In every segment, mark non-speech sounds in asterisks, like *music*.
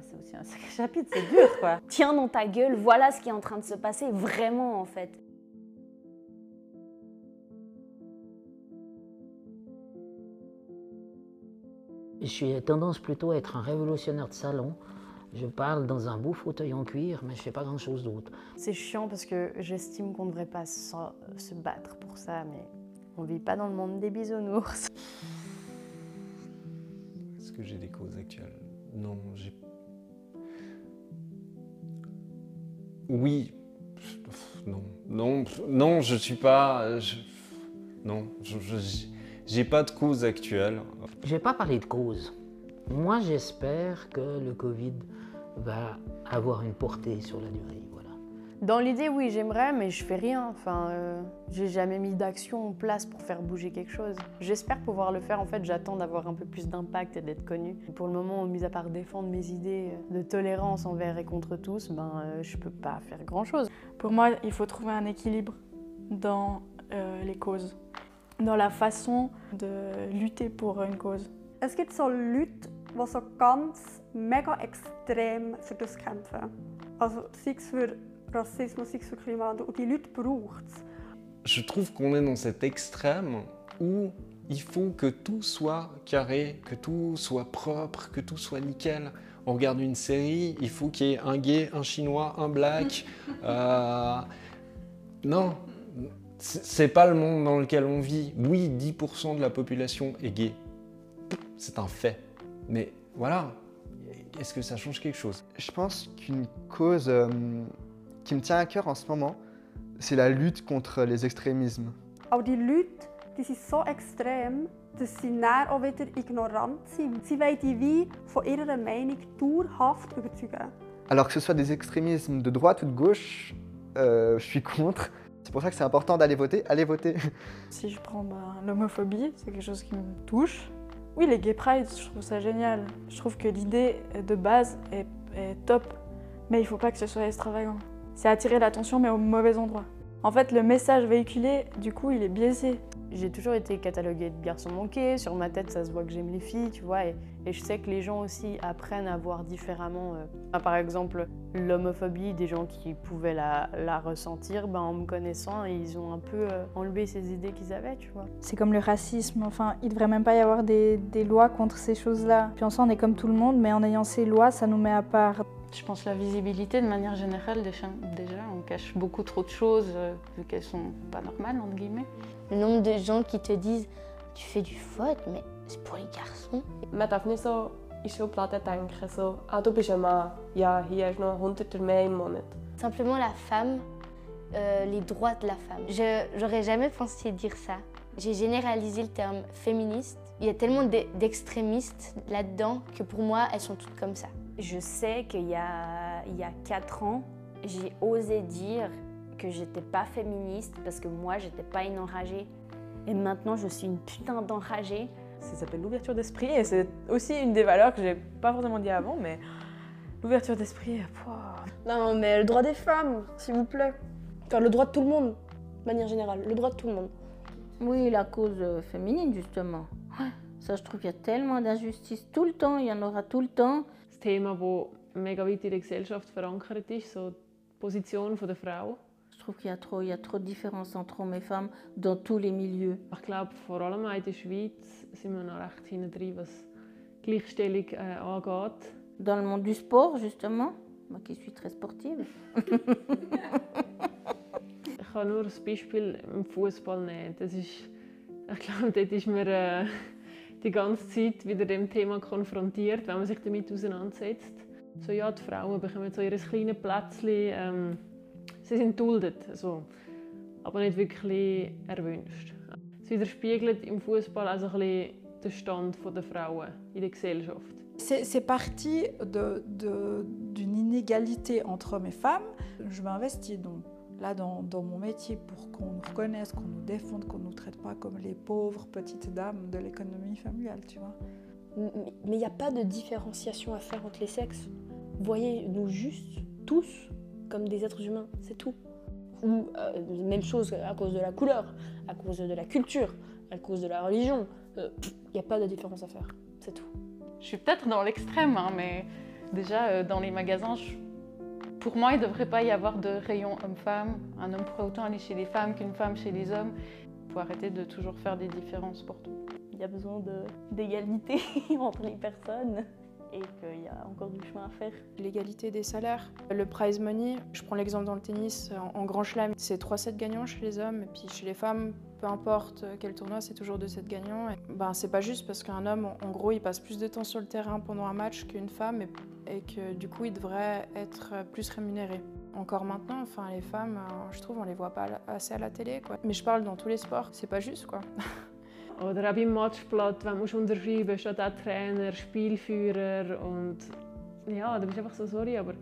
ouais, c'est aussi un sacré *laughs* chapitre, c'est dur quoi. Tiens dans ta gueule, voilà ce qui est en train de se passer vraiment en fait. Je suis tendance plutôt à être un révolutionnaire de salon. Je parle dans un beau fauteuil en cuir, mais je fais pas grand chose d'autre. C'est chiant parce que j'estime qu'on ne devrait pas se, se battre pour ça, mais on vit pas dans le monde des bisounours. Est-ce que j'ai des causes actuelles? Non, j'ai. Oui. Non, non, non, je suis pas. je- Non, j'ai pas de cause actuelle. Je vais pas parler de cause. Moi, j'espère que le Covid va avoir une portée sur la durée. Dans l'idée, oui, j'aimerais, mais je fais rien. Enfin, euh, j'ai jamais mis d'action en place pour faire bouger quelque chose. J'espère pouvoir le faire. En fait, j'attends d'avoir un peu plus d'impact et d'être connue. Pour le moment, mis à part défendre mes idées de tolérance envers et contre tous, ben, euh, je peux pas faire grand chose. Pour moi, il faut trouver un équilibre dans euh, les causes, dans la façon de lutter pour une cause. Es gibt so Leute, die so ganz mega extrem für das kämpfen. Also sei es für Rassismus, sei es für Klimawandel. Und die Leute braucht es. Je trouve qu'on est dans cet extrême où il faut que tout soit carré, que tout soit propre, que tout soit nickel. On regarde une série, il faut qu'il y ait un gay, un chinois, un black. *laughs* Euh, Non, c'est c'est pas le monde dans lequel on vit. Oui, 10% de la population est gay. C'est un fait. Mais voilà, est-ce que ça change quelque chose? Je pense qu'une cause euh, qui me tient à cœur en ce moment, c'est la lutte contre les extrémismes. Aber die Leute, die sind so extrem, dass sie dann auch wieder ignorant sind. Sie wollen die wie von ihrer Meinung dauerhaft überzeugen. Alors que ce soit des extrémismes de droite ou de gauche, euh, je suis contre. C'est pour ça que c'est important d'aller voter. Allez voter. *laughs* Si je prends bah, l'homophobie, c'est quelque chose qui me touche. Oui, les gay pride, je trouve ça génial. Je trouve que l'idée de base est, est top, mais il faut pas que ce soit extravagant. C'est attirer l'attention, mais au mauvais endroit. En fait, le message véhiculé, du coup, il est biaisé. J'ai toujours été cataloguée de garçon manqué. Sur ma tête, ça se voit que j'aime les filles, tu vois. Et, et je sais que les gens aussi apprennent à voir différemment. euh, par exemple, l'homophobie, des gens qui pouvaient la, la ressentir, ben, en me connaissant, ils ont un peu euh, enlevé ces idées qu'ils avaient, tu vois. C'est comme le racisme, enfin, il devrait même pas y avoir des, des lois contre ces choses-là. Puis en soi, on est comme tout le monde, mais en ayant ces lois, ça nous met à part. Je pense la visibilité de manière générale, déjà, déjà, on cache beaucoup trop de choses euh, vu qu'elles sont pas normales, entre guillemets. Le nombre de gens qui te disent tu fais du faute, mais c'est pour les garçons. Man darf nicht so in Schubladen denken, so, ah, du bist ein Mann, ja, hier hast noch 100 mehr im Monat. Simplement la femme, euh, les droits de la femme. Je j'aurais jamais pensé dire ça. J'ai généralisé le terme féministe. Il y a tellement d'e- d'extrémistes là-dedans que pour moi, elles sont toutes comme ça. Je sais qu'il y a, il y a 4 ans, j'ai osé dire que j'étais pas féministe parce que moi, j'étais pas une enragée. Et maintenant, je suis une putain d'enragée. Ça s'appelle l'ouverture d'esprit et c'est aussi une des valeurs que j'ai pas forcément dit avant, mais l'ouverture d'esprit, pouah. Non, mais le droit des femmes, s'il vous plaît. Enfin, le droit de tout le monde, de manière générale. Le droit de tout le monde. Oui, la cause euh, féminine, justement. Ça, je trouve qu'il y a tellement d'injustices tout le temps, il y en aura tout le temps. Das Thema, das mega weit in der Gesellschaft verankert ist, so die Position der Frau. Je trouve qu'il y a trop, il y a trop de différences entre hommes et femmes dans tous les milieux. Ich glaube, vor allem in der Schweiz sind wir noch recht hinten drin, was Gleichstellung äh, angeht. Dans le monde du sport, justement, moi qui suis très sportive. *laughs* Ich kann nur das Beispiel im Fußball nehmen. Das ist, ich glaube, dort ist man äh, die ganze Zeit wieder dem Thema konfrontiert, wenn man sich damit auseinandersetzt. So, ja, die Frauen bekommen so ihr kleines Plätzchen. Ähm, sie sind duldet, also, aber nicht wirklich erwünscht. Es widerspiegelt im Fußball also ein bisschen den Stand der Frauen in der Gesellschaft. C'est parti d'une inégalité entre hommes et femmes. Je m'investis donc là dans, dans mon métier pour qu'on nous reconnaisse, qu'on nous défende, qu'on ne nous traite pas comme les pauvres petites dames de l'économie familiale, tu vois. Mais il n'y a pas de différenciation à faire entre les sexes. Voyez-nous juste, tous, comme des êtres humains, c'est tout. Ou euh, même chose à cause de la couleur, à cause de la culture, à cause de la religion. Il n'y a pas de différence à faire, c'est tout. Je suis peut-être dans l'extrême, hein, mais Déjà, euh, dans les magasins, je- pour moi, il ne devrait pas y avoir de rayon homme-femme. Un homme pourrait autant aller chez les femmes qu'une femme chez les hommes. Il faut arrêter de toujours faire des différences pour tout. Il y a besoin d'égalité *laughs* entre les personnes et qu'il y a encore du chemin à faire. L'égalité des salaires, le prize money, je prends l'exemple dans le tennis, en, en grand chelem, c'est 3 sets gagnants chez les hommes, et puis chez les femmes, peu importe quel tournoi, c'est toujours 2 sets gagnants. Et, ben, c'est pas juste parce qu'un homme, en, en gros, il passe plus de temps sur le terrain pendant un match qu'une femme, et, et que du coup, il devrait être plus rémunéré. Encore maintenant, enfin, les femmes, euh, je trouve, on les voit pas assez à la télé, quoi. Mais je parle dans tous les sports, c'est pas juste, quoi. *laughs* Oder auch beim Matchblatt, wenn du unterschreiben steht auch Trainer, Spielführer und ja, da bist du einfach so, sorry, aber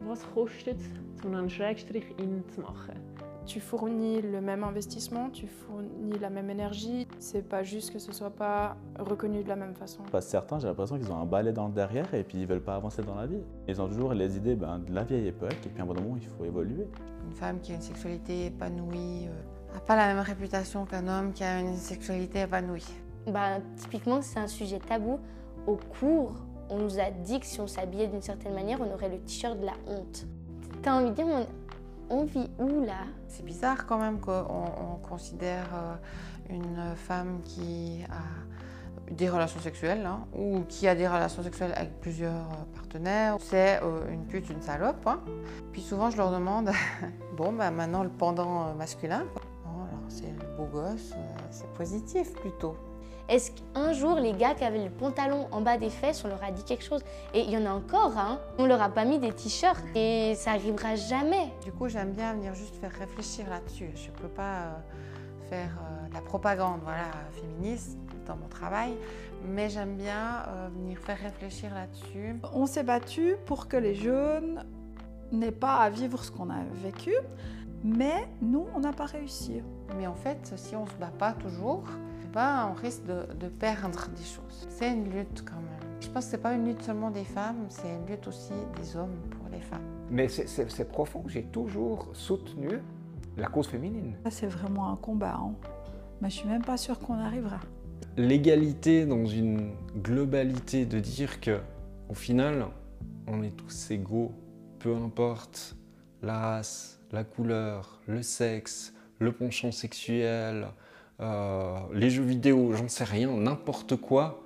was kostet es, so einen Schrägstrich in zu machen? Tu fournis le même investissement, tu fournis la même énergie. C'est pas juste que ce soit pas reconnu de la même façon. Que certains, j'ai l'impression qu'ils ont un balai dans le derrière et puis ils veulent pas avancer dans la vie. Ils ont toujours les idées ben, de la vieille époque et puis à un moment, il faut évoluer. Une femme qui a une sexualité épanouie n'a pas la même réputation qu'un homme qui a une sexualité épanouie. Bah, typiquement, c'est un sujet tabou. Au cours, on nous a dit que si on s'habillait d'une certaine manière, on aurait le t-shirt de la honte. T'as envie de dire, on, on vit où là? C'est bizarre quand même qu'on on considère euh, une femme qui a des relations sexuelles hein, ou qui a des relations sexuelles avec plusieurs euh, partenaires. C'est euh, une pute, une salope. hein. Puis souvent je leur demande, *laughs* bon bah maintenant le pendant masculin. Bon, alors c'est le beau gosse, c'est positif plutôt. Est-ce qu'un jour, les gars qui avaient le pantalon en bas des fesses, on leur a dit quelque chose? Et il y en a encore, hein On leur a pas mis des t-shirts et ça arrivera jamais. Du coup, j'aime bien venir juste faire réfléchir là-dessus. Je ne peux pas euh, faire euh, de la propagande voilà, féministe dans mon travail, mais j'aime bien euh, venir faire réfléchir là-dessus. On s'est battu pour que les jeunes n'aient pas à vivre ce qu'on a vécu, mais nous, on n'a pas réussi. Mais en fait, si on ne se bat pas toujours, ben, on risque de, de perdre des choses. C'est une lutte quand même. Je pense que ce n'est pas une lutte seulement des femmes, c'est une lutte aussi des hommes pour les femmes. Mais c'est- profond. J'ai toujours soutenu la cause féminine. Ça, c'est vraiment un combat. hein. Mais je suis même pas sûre qu'on arrivera. L'égalité dans une globalité de dire que au final, on est tous égaux, peu importe la race, la couleur, le sexe, le penchant sexuel, euh, les jeux vidéo, j'en sais rien, n'importe quoi,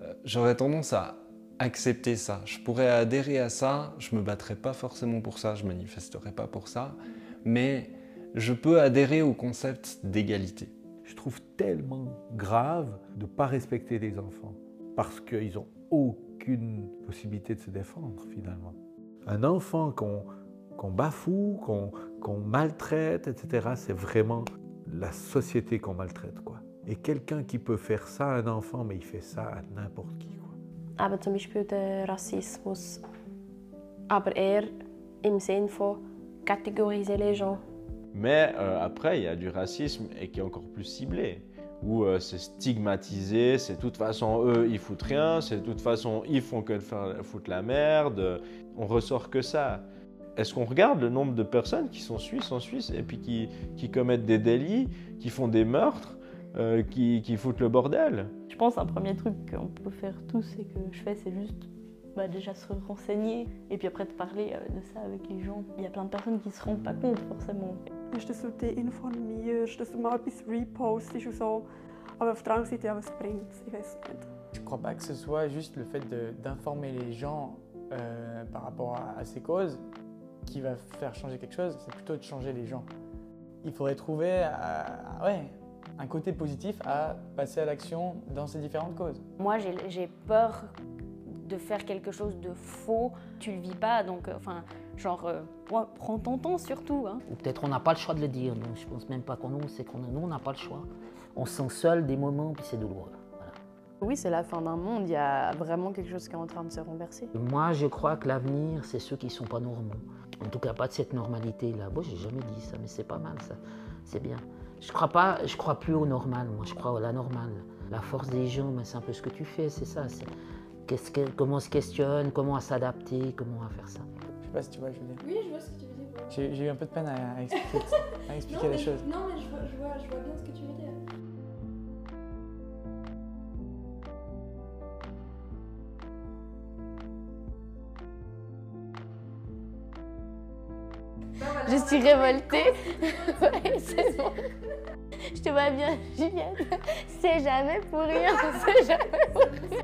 euh, j'aurais tendance à accepter ça. Je pourrais adhérer à ça, je me battrais pas forcément pour ça, je manifesterais pas pour ça, mais je peux adhérer au concept d'égalité. Je trouve tellement grave de ne pas respecter les enfants parce qu'ils n'ont aucune possibilité de se défendre finalement. Un enfant qu'on bafoue, qu'on maltraite, etc., c'est vraiment la société qu'on maltraite. Quoi. Et quelqu'un qui peut faire ça à un enfant, mais il fait ça à n'importe qui. Eben zum Beispiel der Rassismus. Aber eher im Sinn von catégoriser les gens. Mais euh, après, il y a du racisme et qui est encore plus ciblé, où euh, c'est stigmatisé, c'est de toute façon eux ils foutent rien, c'est de toute façon ils font que de faire foutre la merde, on ressort que ça. Est-ce qu'on regarde le nombre de personnes qui sont suisses en Suisse et puis qui, qui commettent des délits, qui font des meurtres, euh, qui, qui foutent le bordel? Je pense un premier truc qu'on peut faire tous et que je fais, c'est juste bah, déjà se renseigner et puis après de parler euh, de ça avec les gens. Il y a plein de personnes qui se rendent pas compte forcément. Ist, dass du dich informierst, dass du mal etwas repostest und so. Aber auf der anderen Seite, ja, was bringt es? Ich weiß nicht. Je ne crois pas que ce soit juste le fait d'informer les gens euh, par rapport à, à ces causes qui va faire changer quelque chose, c'est plutôt de changer les gens. Il faudrait trouver euh, ouais, un côté positif à passer à l'action dans ces différentes causes. Moi, j'ai peur de faire quelque chose de faux. Tu le vis pas, donc, euh, enfin, genre, euh, ouais, prends ton temps surtout. Hein. Ou peut-être on n'a pas le choix de le dire. Donc je pense même pas qu'on nous, c'est qu'on nous on n'a pas le choix. On se sent seul des moments, puis c'est douloureux. Oui, c'est la fin d'un monde. Il y a vraiment quelque chose qui est en train de se renverser. Moi, je crois que l'avenir, c'est ceux qui ne sont pas normaux. En tout cas, pas de cette normalité-là. Bon, j'ai jamais dit ça, mais c'est pas mal, ça. C'est bien. Je crois pas, je crois plus au normal. Moi, je crois à la normale. La force des gens, mais c'est un peu ce que tu fais, c'est ça. c'est qu'est-ce que- comment on se questionne, comment à s'adapter, comment à faire ça. Je sais pas si tu vois, je veux dire. Oui, je vois ce que tu veux dire. J'ai j'ai eu un peu de peine à, à expliquer, *laughs* à expliquer non, les mais, choses. Non, mais je vois, je, vois, je vois bien ce que tu veux dire. Je suis révoltée. *laughs* Ouais, c'est bon. Je te vois bien, Juliette. C'est jamais pour rien. *laughs* C'est jamais pour rien.